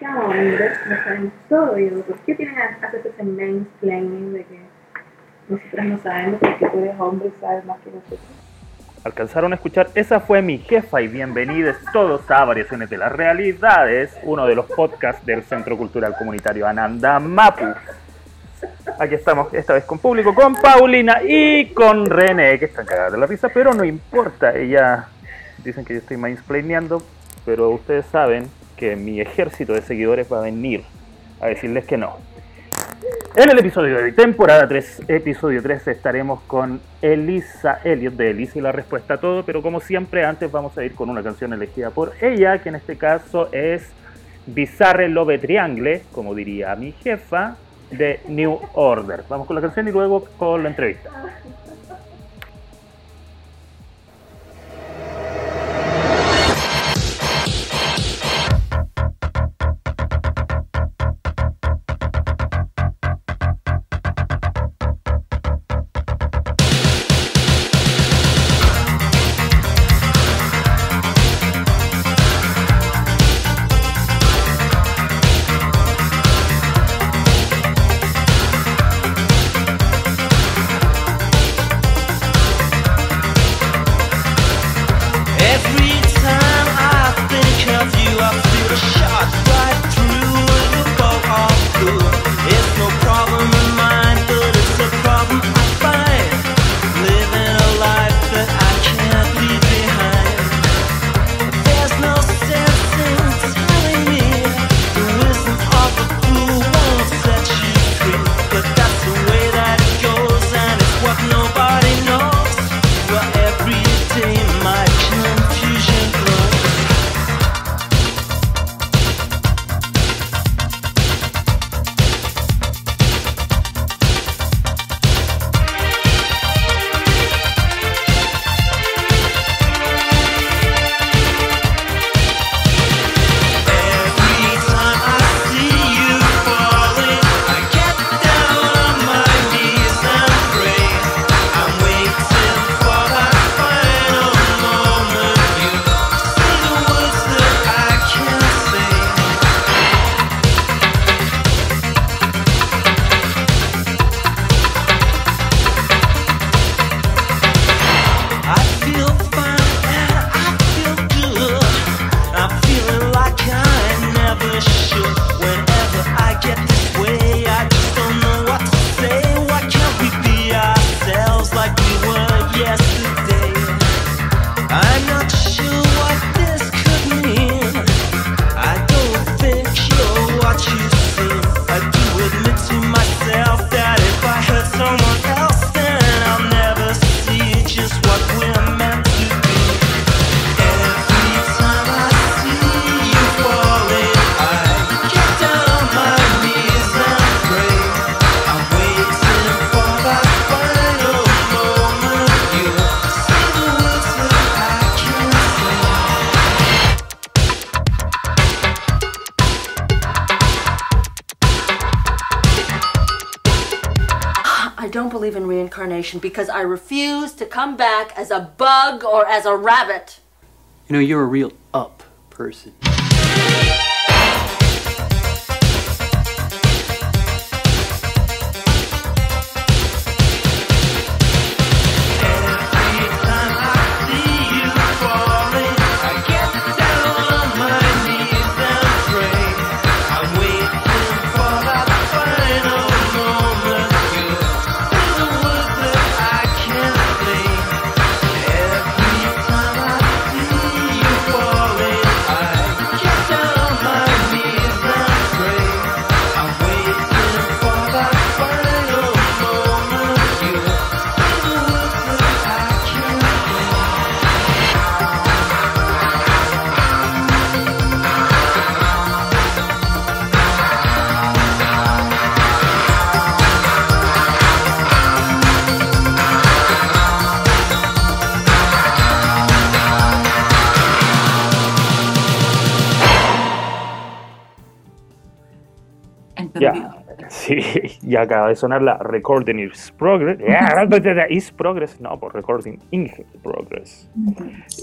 demasiado hombres, no sabemos todo. Y ¿por qué tienen que hacer ese mansplaining de que nosotras no sabemos porque tú eres hombre y sabes más que nosotros? Alcanzaron a escuchar, esa fue mi jefa y bienvenidos todos a Variaciones de las Realidades, uno de los podcasts del Centro Cultural Comunitario Ananda Mapu. Aquí estamos, esta vez con público, con Paulina y con René, que están cagadas de la risa, pero no importa, ella dicen que yo estoy mansplaineando, pero ustedes saben que mi ejército de seguidores va a venir a decirles que no. En el episodio de temporada 3, episodio 3, estaremos con Elisa Elliot de Elisa y la respuesta a todo, pero como siempre antes vamos a ir con una canción elegida por ella, que en este caso es Bizarre Love Triangle, como diría mi jefa, de New Order. Vamos con la canción y luego con la entrevista. Because I refuse to come back as a bug or as a rabbit. You know, you're a real up person. Ya acaba de sonar la recording is progress. is progress, no, por recording in progress.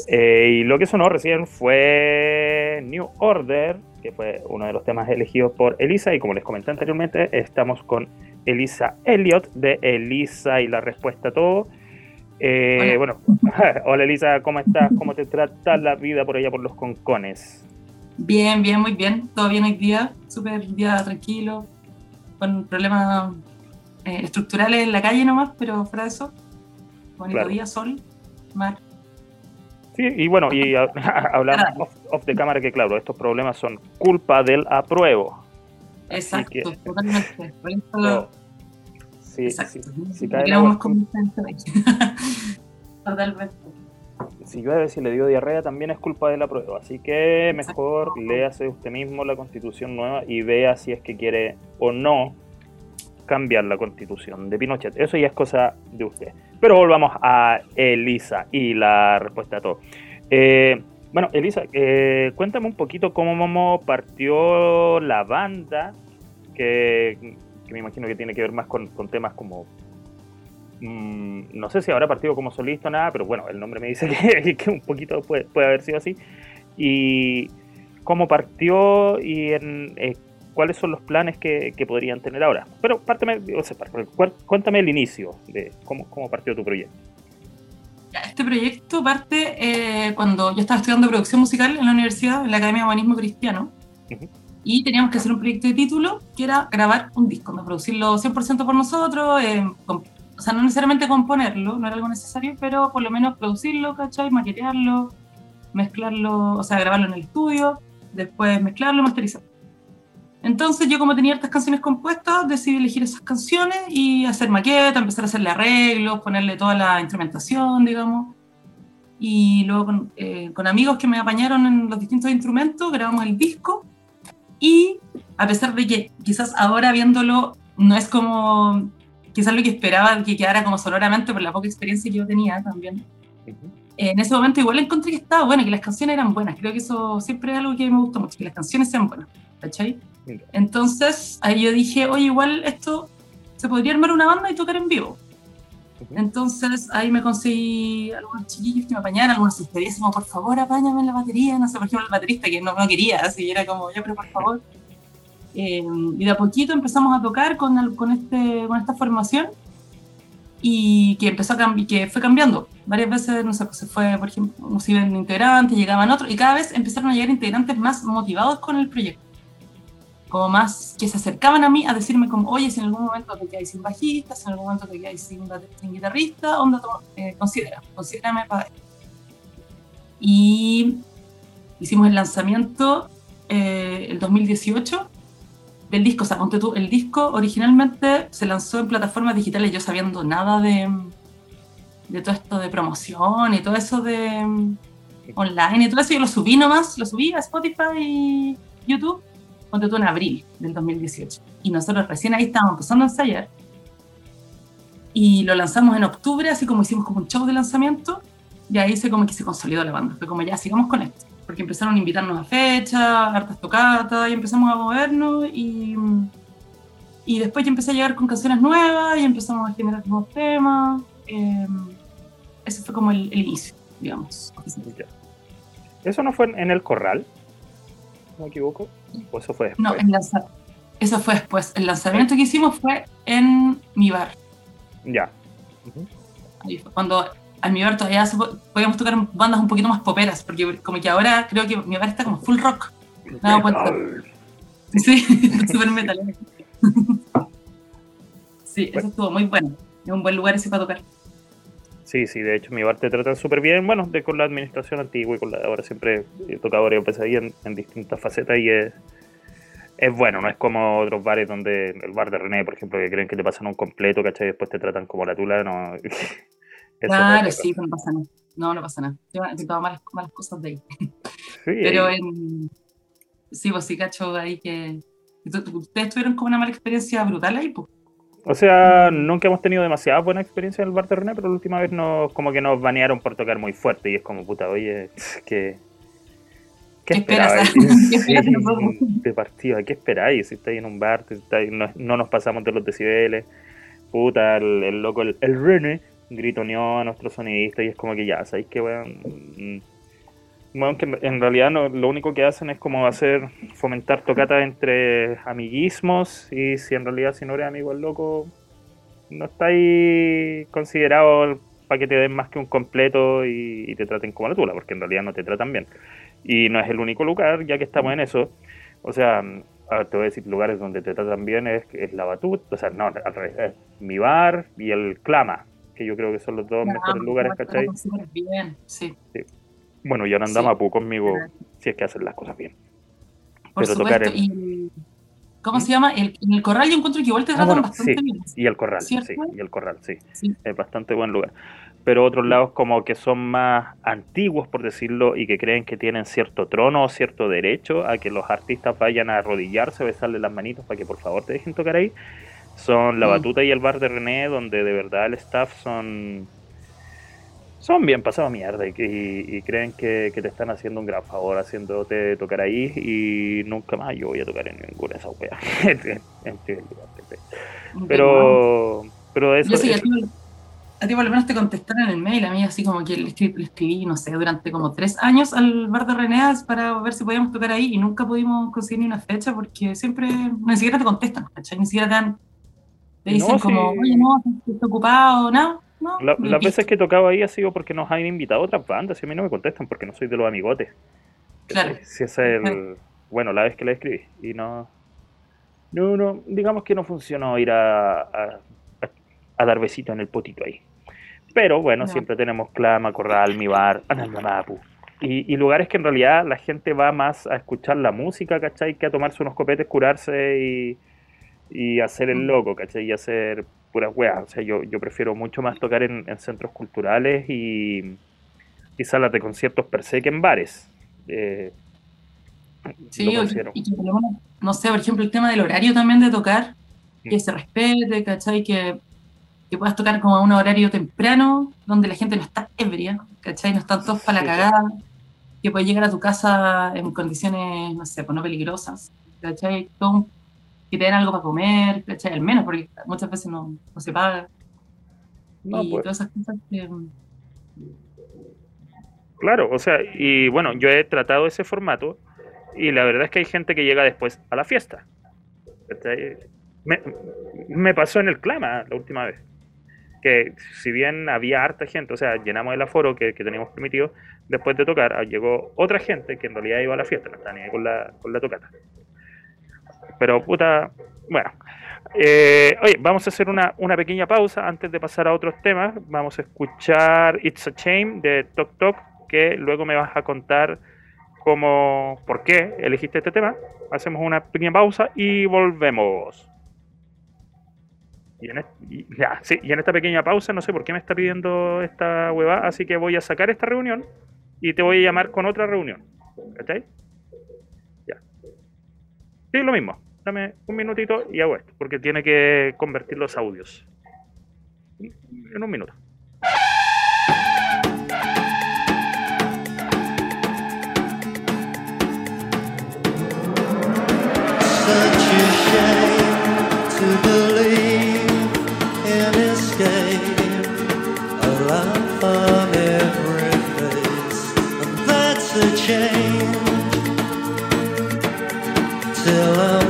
Eh, y lo que sonó recién fue New Order, que fue uno de los temas elegidos por Elisa. Y como les comenté anteriormente, estamos con Elisa Elliot de Elisa y la respuesta a todo. Eh, bueno, hola Elisa, ¿cómo estás? ¿Cómo te trata la vida por allá por los concones? Bien, bien, muy bien. Todo bien hoy día. Súper día tranquilo. Con problemas eh, estructurales en la calle nomás, pero fuera de eso. Bonito Claro. día, sol, mar. Sí, y bueno, y a- hablamos off, off de cámara que claro, estos problemas son culpa del apruebo. Exacto, que- totalmente. Por eso- No, Sí, exacto. sí, ahí. Totalmente. Si llueve, si le dio diarrea, también es culpa de la prueba. Así que mejor léase usted mismo la constitución nueva y vea si es que quiere o no cambiar la constitución de Pinochet. Eso ya es cosa de usted. Pero volvamos a Elisa y la respuesta a todo. Eh, bueno, Elisa, eh, cuéntame un poquito cómo Momo partió la banda, que, que me imagino que tiene que ver más con, con temas como Mm, no sé si habrá partido como solista o nada, pero bueno, el nombre me dice que, que un poquito puede, puede haber sido así. Y cómo partió y en, eh, cuáles son los planes que, que podrían tener ahora. Pero o sea, cuéntame el inicio de cómo, cómo partió tu proyecto. Este proyecto parte eh, cuando yo estaba estudiando producción musical en la universidad, en la Academia de Humanismo Cristiano, Ujú. y teníamos que hacer un proyecto de título que era grabar un disco, ¿no? producirlo 100% por nosotros, eh, o sea, no necesariamente componerlo, no era algo necesario, pero por lo menos producirlo, ¿cachai? Maquetearlo, mezclarlo, o sea, grabarlo en el estudio, después mezclarlo, masterizarlo. Entonces yo como tenía estas canciones compuestas, decidí elegir esas canciones y hacer maqueta, empezar a hacerle arreglos, ponerle toda la instrumentación, digamos. Y luego con, eh, con amigos que me apañaron en los distintos instrumentos, grabamos el disco. Y a pesar de que quizás ahora viéndolo no es como quizás lo que esperaba que quedara como sonoramente por la poca experiencia que yo tenía también. En ese momento igual encontré que estaba bueno, que las canciones eran buenas. Creo que eso siempre es algo que me gusta mucho, que las canciones sean buenas. ¿Cachai? Entonces ahí yo dije, oye, igual esto se podría armar una banda y tocar en vivo. Entonces ahí me conseguí algunos chiquillos que me apañaran, algunos sugerían como, por favor, apáñame en la batería, no sé, por ejemplo, el baterista que no, no quería, así era como, yo, pero por favor. Eh, y de a poquito empezamos a tocar con, el- con, este, con esta formación y que empezó a que fue cambiando. Varias veces, no sé, pues se fue, por ejemplo, nos iban integrantes, llegaban otros, y cada vez empezaron a llegar integrantes más motivados con el proyecto. Como más que se acercaban a mí a decirme como, oye, si en algún momento te quedáis sin bajista, si en algún momento te quedáis sin, sin guitarrista, onda, eh, considera, considérame para. Y hicimos el lanzamiento eh, el 2018 del disco, o sea, el disco originalmente se lanzó en plataformas digitales, yo sabiendo nada de, de todo esto de promoción y todo eso de mm, online y todo eso, yo lo subí nomás, lo subí a Spotify y YouTube, ponte tú en abril del 2018. Y nosotros recién ahí estábamos empezando a ensayar y lo lanzamos en octubre, así como hicimos como un show de lanzamiento, y ahí se como que se consolidó la banda, fue como ya, sigamos con esto porque empezaron a invitarnos a fechas, hartas tocatas, y empezamos a movernos, y, y después ya empecé a llegar con canciones nuevas, y empezamos a generar nuevos temas. eh, ese fue como el, el inicio, digamos. ¿Eso no fue en- el corral? ¿No me equivoco? ¿O eso fue después? No, lanza- eso fue después. El lanzamiento que hicimos fue en mi bar. Ya. Ujú. Ahí fue cuando en mi bar todavía podíamos tocar bandas un poquito más poperas, porque como que ahora creo que mi bar está como full rock. Cuenta. Sí, super metal. Sí, eso estuvo muy bueno. Es un buen lugar ese para tocar. Sí, sí, de hecho mi bar te tratan súper bien, bueno, de, con la administración antigua y con la de ahora siempre he tocado varias veces ahí en, en distintas facetas y es, es bueno, no es como otros bares donde el bar de René, por ejemplo, que creen que te pasan un completo, ¿cachai? Y después te tratan como la tula, no. Claro, sí, no pasa nada. No, no pasa nada. Yo he contado malas, malas cosas de ahí. Sí, Pero ahí- en. Sí, pues sí, cacho ahí que. Ustedes tuvieron como una mala experiencia brutal ahí, pues. O sea, nunca hemos tenido demasiada buena experiencia en el bar de René, pero la última vez nos, como que nos banearon por tocar muy fuerte y es como, puta, oye, que... ¿Qué ¿Qué esperabais? ¿Qué esperas de nosotros? de partida, ¿qué esperáis? Si estáis en un bar, si estáis- no, no nos pasamos de los decibeles, puta, el, el loco, el, el René, gritoneó a nuestro sonidista y es como que ya, ¿sabéis? Mm, Weón, que en- realidad no, lo único que hacen es como hacer, fomentar tocatas entre amiguismos y si en realidad si no eres amigo del loco, no estáis considerado para que te den más que un completo y, te traten como la tula, porque en realidad no te tratan bien. Y no es el único lugar, ya que estamos en eso. O sea, ver, te voy a decir lugares donde te tratan bien es, es la Batut, o sea, no, al revés, es mi bar y el Clama, que yo creo que son los dos mejores lugares, ¿cachai? Bien, sí. Bueno, y ahora anda Sí. Mapu conmigo, si es que hacen las cosas bien. Por Pero tocar supuesto. Y, ¿Cómo se llama? El, en el corral yo encuentro que igual te Ah, tratan bueno, bastante sí. bien. Y el Corral, ¿Cierto? sí, y el Corral, sí. Sí. Es bastante buen lugar. Pero otros lados como que son más antiguos, por decirlo, y que creen que tienen cierto trono o cierto derecho a que los artistas vayan a arrodillarse, besarle las manitos para que por favor te dejen tocar ahí, son La Mm. Batuta y el Bar de René, donde de verdad el staff son son bien pasados mierda y, y- y creen que, que te están haciendo un gran favor haciéndote tocar ahí y nunca más yo voy a tocar en ninguna de esas weas. Pero, pero eso, Yo a ti, a ti por lo menos te contestaron en el mail, a mí así como que le escribí, le escribí, no sé, durante como tres años al bar de Reneas para ver si podíamos tocar ahí y nunca pudimos conseguir ni una fecha porque siempre ni siquiera te contestan, ¿cachai? Ni siquiera te, dan- te No, dicen como, sí. oye, no, estoy ocupado, no, no. La- las veces que he tocado ahí ha sido porque nos han invitado otras bandas y a mí no me contestan porque no soy de los amigotes. Claro. Si ese es el. Bueno, la vez que la escribí y no. No, no, digamos que no funcionó ir a, a, a dar besito en el potito ahí. Pero bueno, No. siempre tenemos Clama, Corral, Mi Bar, Anandamapu. Y, y lugares que en realidad la gente va más a escuchar la música, ¿cachai? Que a tomarse unos copetes, curarse y, y hacer el Mm. loco, ¿cachai? Y hacer puras weas. O sea, yo, yo prefiero mucho más tocar en, en centros culturales y, y salas de conciertos per se que en bares. Eh, Sí, lo considero. y que no sé, por ejemplo, el tema del horario también de tocar, que Mm. se respete, ¿cachai? Que, que puedas tocar como a un horario temprano, donde la gente no está ebria, ¿cachai? No están todos para la cagada, que puedes llegar a tu casa en condiciones, no sé, pues no peligrosas, ¿cachai? Todo- que te den algo para comer, ¿cachai? Al menos, porque muchas veces no, no se paga. No, y pues. todas esas cosas que... Claro, o sea, y bueno, yo he tratado ese formato y la verdad es que hay gente que llega después a la fiesta. Me, me pasó en el Clama la última vez, que si bien había harta gente, o sea, llenamos el aforo que, que teníamos permitido, después de tocar ah, llegó otra gente que en realidad iba a la fiesta, no estaba ni ahí con la, con la tocata. Pero puta, bueno. Eh, oye, vamos a hacer una, una pequeña pausa antes de pasar a otros temas. Vamos a escuchar It's a Shame de Tok Tok, que luego me vas a contar cómo, por qué elegiste este tema. Hacemos una pequeña pausa y volvemos. Y en, ya, sí, y en esta pequeña pausa no sé por qué me está pidiendo esta hueva, así que voy a sacar esta reunión y te voy a llamar con otra reunión. ¿Cachai? Ya. Sí, lo mismo. Dame un minutito y hago esto, porque tiene que convertir los audios. En un minuto. such a shame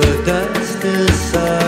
but that's the side.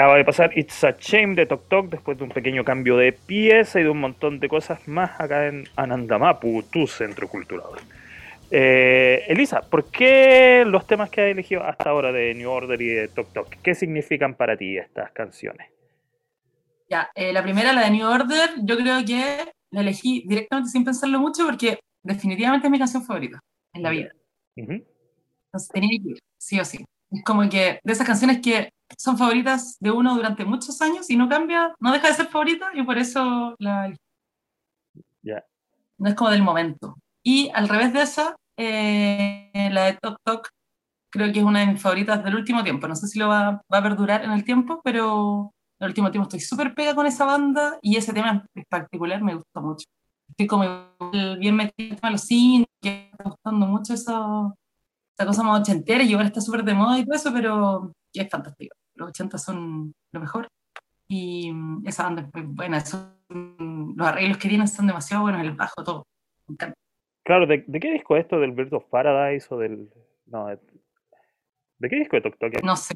Acaba de pasar It's a Shame de Tok Tok después de un pequeño cambio de pieza y de un montón de cosas más acá en Anandamapu, tu centro cultural. Eh, Elisa, ¿por qué los temas que has elegido hasta ahora de New Order y de Tok Tok? ¿Qué significan para ti estas canciones? Ya, eh, la primera, la de New Order, yo creo que la elegí directamente sin pensarlo mucho porque definitivamente es mi canción favorita en la vida. Entonces tenía que ir, sí o sí. Es como que de esas canciones que son favoritas de uno durante muchos años y no cambia, no deja de ser favorita y por eso la. Ya. No es como del momento. Y al revés de esa, eh, la de Tok Tok, creo que es una de mis favoritas del último tiempo. No sé si lo va, va a perdurar en el tiempo, pero en el último tiempo estoy súper pega con esa banda y ese tema en particular me gusta mucho. Estoy como bien metida en los cines, que me está gustando mucho esa, esa cosa más ochentera y ahora está súper de moda y todo eso, pero es fantástico. Los 80 son lo mejor y mm, esa banda es muy buena. son- los arreglos que tienen son demasiado buenos, el bajo, todo. Me encanta. Claro, ¿de, de qué disco es esto? ¿Del Bird of Paradise o del...? No, de, ¿de qué disco de Tok Tok? No sé,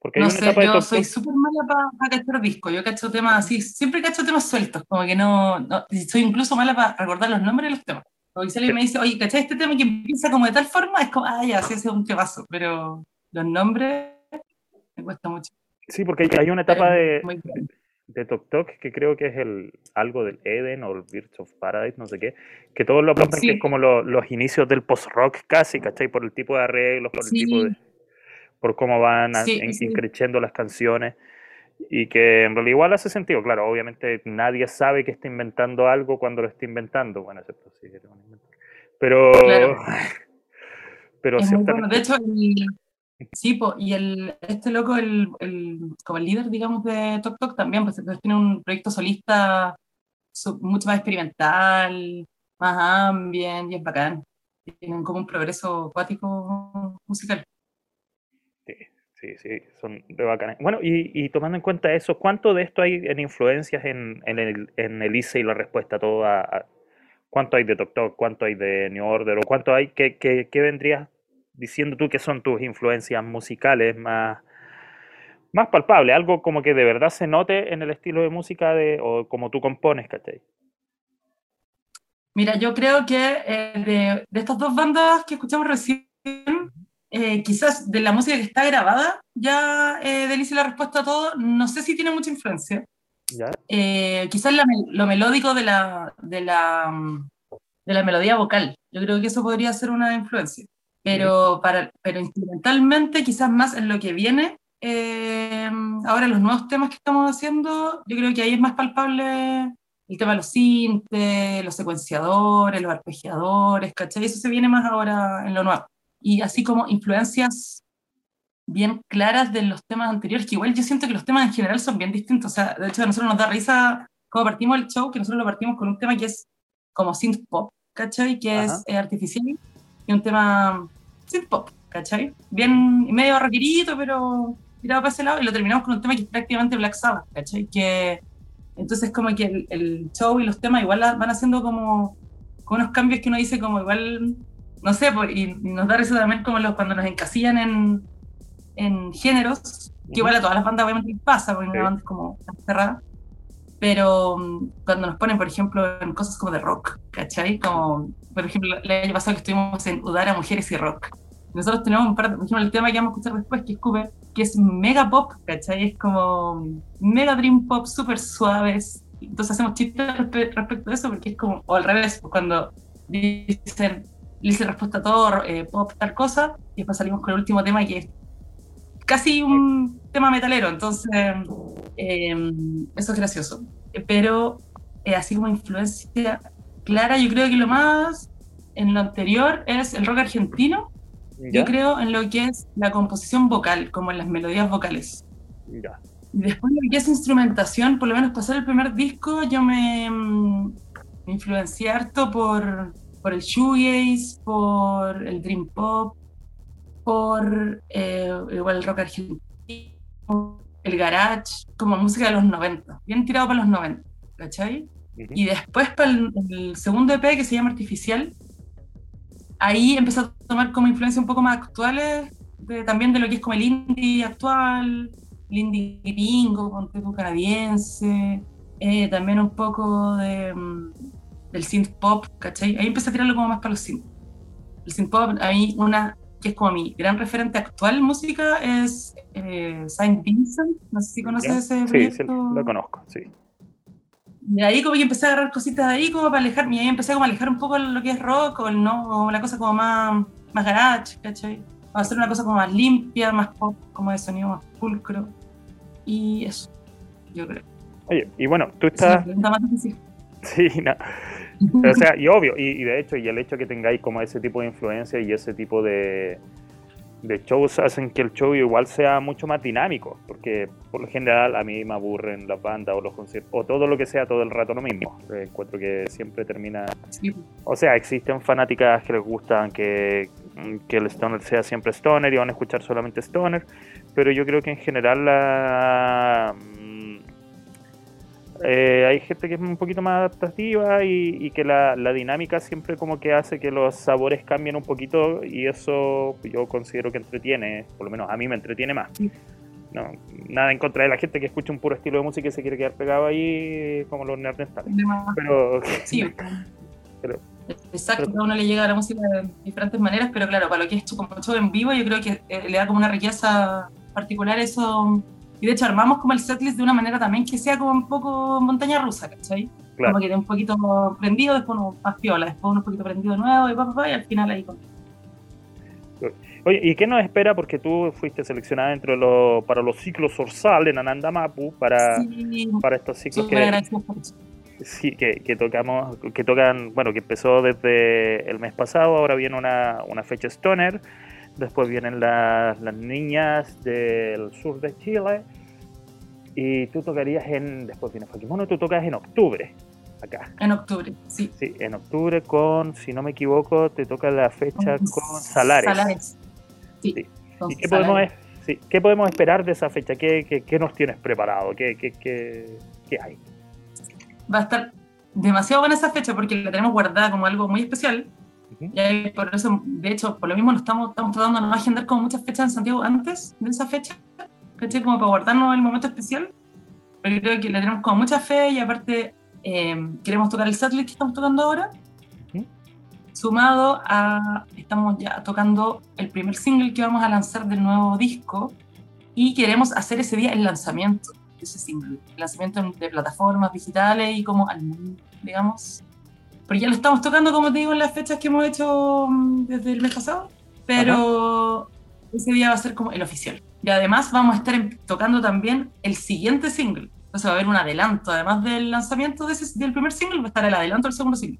Porque no sé, yo Tok soy Tok... súper mala para cachar discos. Yo cacho temas así, siempre cacho temas sueltos, como que no, no- soy incluso mala para recordar los nombres de los temas. Como que si alguien me dice, oye, ¿cachai este tema que empieza como de tal forma? Es como, ah, ya, sí, ese es un temazo, pero los nombres me cuesta mucho. Sí, porque hay, una etapa de, de Tok Tok que creo que es el algo del Eden o el Birds of Paradise, no sé qué, que todos lo apuntan que es como lo- los inicios del post-rock casi, ¿cachai? Por el tipo de arreglos, por el Sí. tipo de... por cómo van Sí, increciendo las canciones y que en realidad igual hace sentido, claro, obviamente nadie sabe que está inventando algo cuando lo está inventando, bueno, excepto si inventor. Pero... Claro. Pero Es bueno. De hecho, el, sí, po, y el, este loco, el, el- como el líder, digamos, de Tok Tok también, pues entonces tiene un proyecto solista mucho más experimental, más ambient, y es bacán. Tienen como un progreso acuático musical. Sí, sí, sí, son de bacanes. Bueno, y, y tomando en cuenta eso, ¿cuánto de esto hay en influencias en, en el, en Elise y la respuesta a todo? a- a- ¿Cuánto hay de Tok Tok? ¿Cuánto hay de New Order? ¿O cuánto hay? ¿Qué, qué, qué vendría diciendo tú que son tus influencias musicales más, más palpables, algo como que de verdad se note en el estilo de música de, o como tú compones, ¿cachai? Mira, yo creo que eh, de, de estas dos bandas que escuchamos recién, eh, quizás de la música que está grabada, ya eh, Delicia la respuesta a todo, no sé si tiene mucha influencia. ¿Ya? Eh, quizás la lo melódico de la, de, la, mm, de la melodía vocal. Yo creo que eso podría ser una influencia. Pero, para, pero instrumentalmente, quizás más en lo que viene, eh, ahora los nuevos temas que estamos haciendo, yo creo que ahí es más palpable el tema de los sintes, los secuenciadores, los arpegiadores, ¿cachai? Eso se viene más ahora en lo nuevo. Y así como influencias bien claras de los temas anteriores, que igual yo siento que los temas en general son bien distintos. O sea, de hecho, a nosotros nos da risa cómo partimos el show, que nosotros lo partimos con un tema que es como synth pop, ¿cachai? Que Ajá. es eh, artificial, y un tema synth pop, ¿cachai? Bien medio rockerito, pero tirado para ese lado, y lo terminamos con un tema que es prácticamente Black Sabbath, ¿cachai? Que entonces como que el, el show y los temas igual la- van haciendo como, como unos cambios que uno dice como igual, no sé, pues, y, y nos da risa también como los, cuando nos encasillan en, en géneros, que igual a todas las bandas obviamente les pasa, porque Sí. una banda es como cerrada, pero mm, cuando nos ponen, por ejemplo, en cosas como de rock, ¿cachai? Como, por ejemplo, el año pasado que estuvimos en Udara Mujeres y Rock. Nosotros tenemos un par por ejemplo, el tema que vamos a escuchar después, que es Cooper, que es mega pop, ¿cachai? Es como mega dream pop, súper suaves. Entonces hacemos chistes respe- respecto a eso, porque es como, o al revés, cuando dicen, le hice respuesta a todo, eh, pop, tal cosa, y después salimos con el último tema que es casi un tema metalero, entonces eh, eso es gracioso. Pero eh, así como influencia clara, yo creo que lo más en lo anterior es el rock argentino, ¿Ya? yo creo en lo que es la composición vocal, como en las melodías vocales. Ya. Y después lo que es instrumentación, por lo menos pasar el primer disco, yo me, me influencié harto por, por el shoegaze, por el dream pop, por eh, igual el rock argentino, el garage, como música de los 90, bien tirado para los 90, ¿cachai? Y después para el, el segundo EP que se llama Artificial, ahí empecé a tomar como influencia un poco más actuales, de- también de lo que es como el indie actual, el indie gringo, con tipo canadiense, eh, también un poco de, mm, del synth pop, ¿cachai? Ahí empecé a tirarlo como más para los synth. El synth pop, a mí una que es como mi gran referente actual en música es eh, Saint Vincent, no sé si conoces ¿Ya? ese Sí, sí, proyecto. lo conozco, sí. Y ahí como que empecé a agarrar cositas de ahí como para alejarme, y ahí empecé como a alejar un poco lo que es rock o el no, o la cosa como más, más garage, ¿cachai? A hacer una cosa como más limpia, más pop, como de sonido más pulcro. Y eso, yo creo. Oye, y bueno, tú estás... Sí, no. O sea, y obvio, y, y de hecho, y el hecho que tengáis como ese tipo de influencia y ese tipo de, de shows hacen que el show igual sea mucho más dinámico, porque por lo general a mí me aburren las bandas o los conciertos, o todo lo que sea todo el rato lo mismo. Eh, Encuentro que siempre termina... Sí, O sea, existen fanáticas que les gustan que, que el stoner sea siempre stoner y van a escuchar solamente stoner, pero yo creo que en general la, eh, hay gente que es un poquito más adaptativa y, y que la, la dinámica siempre como que hace que los sabores cambien un poquito y eso yo considero que entretiene, por lo menos a mí me entretiene más. No, nada en contra de la gente que escucha un puro estilo de música y se quiere quedar pegado ahí como los neandertales. Pero sí. Pero- Exacto, pero- cada uno le llega a la música de diferentes maneras, pero claro, para lo que es como show en vivo, yo creo que eh, le da como una riqueza particular eso. Y de hecho armamos como el setlist de una manera también que sea como un poco montaña rusa, ¿cachai? Claro. Como que de un poquito prendido, después uno más piola, después uno un poquito prendido de nuevo y pa, pa, pa, y al final ahí con... Oye, ¿y qué nos espera? Porque tú fuiste seleccionada entre los, para los ciclos Orsal en Ananda Mapu, para, Sí, para estos ciclos que, sí, que, que tocamos, que tocan, bueno, que empezó desde el mes pasado, ahora viene una, una fecha Stoner, después vienen las, las niñas del sur de Chile, y tú tocarías en, después viene Fakimono, tú tocas en octubre, acá. En octubre, sí. Sí, en octubre con, si no me equivoco, te toca la fecha con Salares. Salares. Sí. Sí. ¿Y qué podemos, sí, qué podemos esperar de esa fecha? ¿Qué, qué, qué nos tienes preparado? ¿Qué, qué, qué, qué hay? Va a estar demasiado buena esa fecha porque la tenemos guardada como algo muy especial. Y por eso, de hecho, por lo mismo lo estamos, estamos tratando de no agendar como muchas fechas en Santiago antes de esa fecha, ¿cachai? Como para guardarnos el momento especial. Pero creo que le tenemos como mucha fe y aparte eh, queremos tocar el satellite que estamos tocando ahora. Sumado a, estamos ya tocando el primer single que vamos a lanzar del nuevo disco y queremos hacer ese día el lanzamiento de ese single, el lanzamiento en- de plataformas digitales y como al mundo, digamos. Pero ya lo estamos tocando, como te digo, en las fechas que hemos hecho mm, desde el mes pasado, pero ese día va a ser como el oficial. Y además vamos a estar em- tocando también el siguiente single. Entonces va a haber un adelanto, además del lanzamiento de ese- del primer single, va a estar el adelanto del segundo single.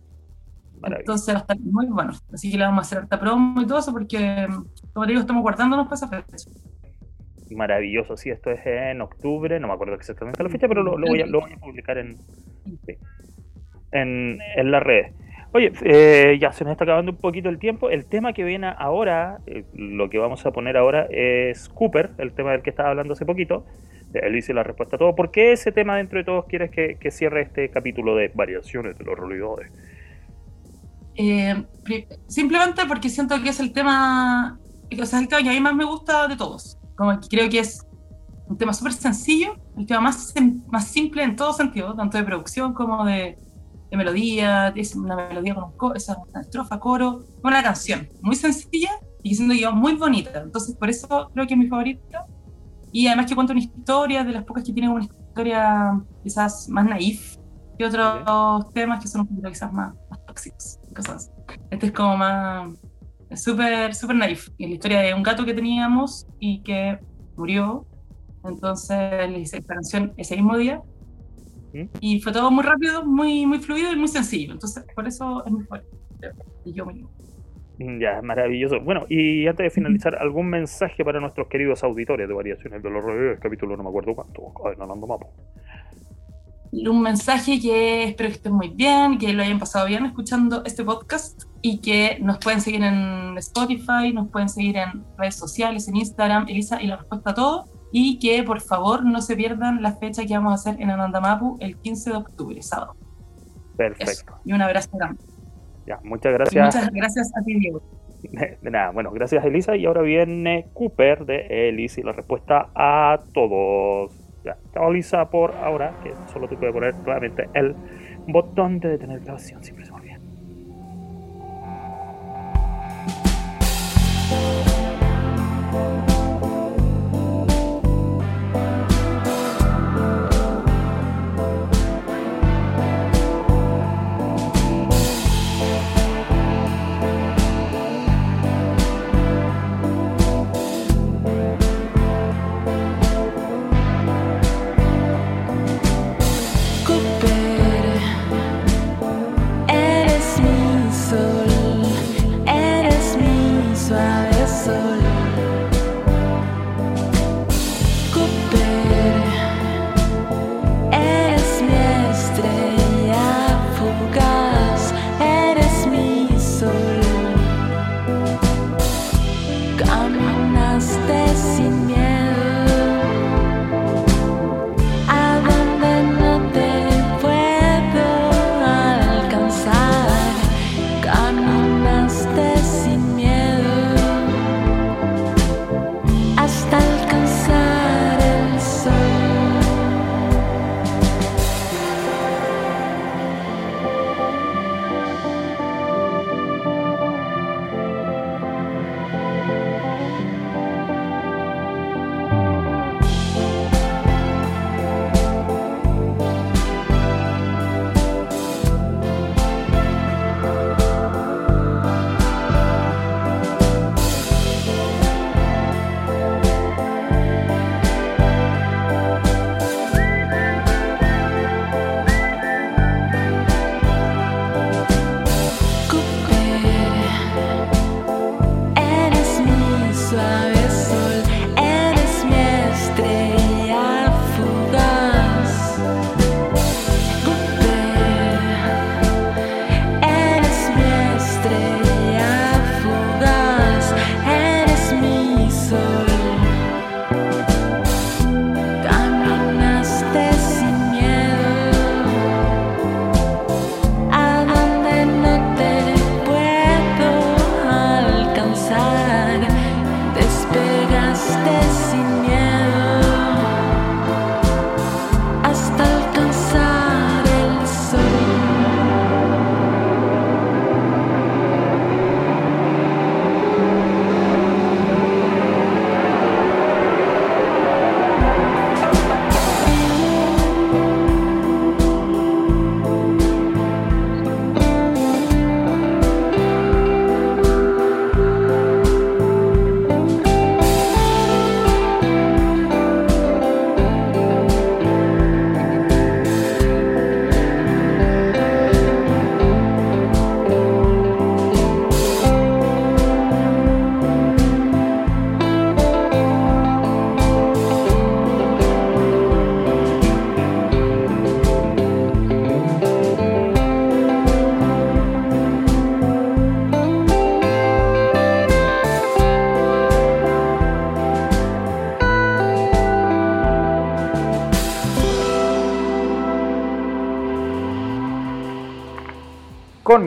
Entonces va a estar muy bueno. Así que le vamos a hacer harta promo y todo eso porque, como te digo, estamos guardándonos para esa fecha. Maravilloso, sí, esto es en octubre, no me acuerdo exactamente la fecha, pero lo, lo voy, a, lo voy a publicar en, sí, en, en las redes. Oye, eh, ya se nos está acabando un poquito el tiempo. El tema que viene ahora, eh, lo que vamos a poner ahora es Cooper, el tema del que estaba hablando hace poquito. Él hice la respuesta a todo. ¿Por qué ese tema dentro de todos quieres que, cierre este capítulo de variaciones de los realidades? Eh, simplemente porque siento que es el tema, o sea, el tema que a mí más me gusta de todos. Creo que es un tema súper sencillo, el tema más, más simple en todo sentido, tanto de producción como de, de melodía, es una melodía con un co- esa, una estrofa, coro, una canción muy sencilla y que va muy bonita. Entonces, por eso creo que es mi favorita. Y además que cuenta una historia, de las pocas que tienen una historia quizás más naif que otros temas que son un poquito quizás más, más tóxicos, cosas. Este es como más súper, súper naif. Y es la historia de un gato que teníamos y que murió. Entonces le hice esta canción ese mismo día. ¿Mm? Y fue todo muy rápido, muy, muy fluido y muy sencillo. Entonces, por eso es. Y yo mismo. Mm, Ya, maravilloso. Bueno, y antes de finalizar, ¿algún mensaje para nuestros queridos auditores de variaciones de los realidades? Capítulo no me acuerdo cuánto. Ay, no, mapo. Un mensaje que espero que estén muy bien, que lo hayan pasado bien escuchando este podcast y que nos pueden seguir en Spotify, nos pueden seguir en redes sociales, en Instagram, Elisa y la respuesta a todo. Y que por favor no se pierdan la fecha que vamos a hacer en Anandamapu el 15 de octubre, sábado. Eso. Perfecto. Y un abrazo grande. Ya, muchas gracias. Muchas gracias a ti, Diego. De nada, bueno, gracias Elisa. Y ahora viene Cooper de Elisa y la respuesta a todos. Ya, chao Elisa por ahora, que solo te puede poner nuevamente el botón de detener grabación. Siempre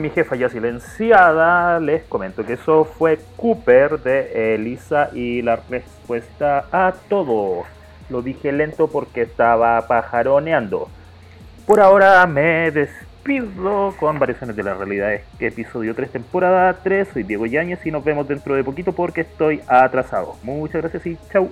mi jefa ya silenciada, les comento que eso fue Cooper de Elisa y la respuesta a todo. Lo dije lento porque estaba pajaroneando. Por ahora me despido con variaciones de la realidad. Episodio 3, temporada 3. Soy Diego Yáñez y nos vemos dentro de poquito porque estoy atrasado. Muchas gracias y chau.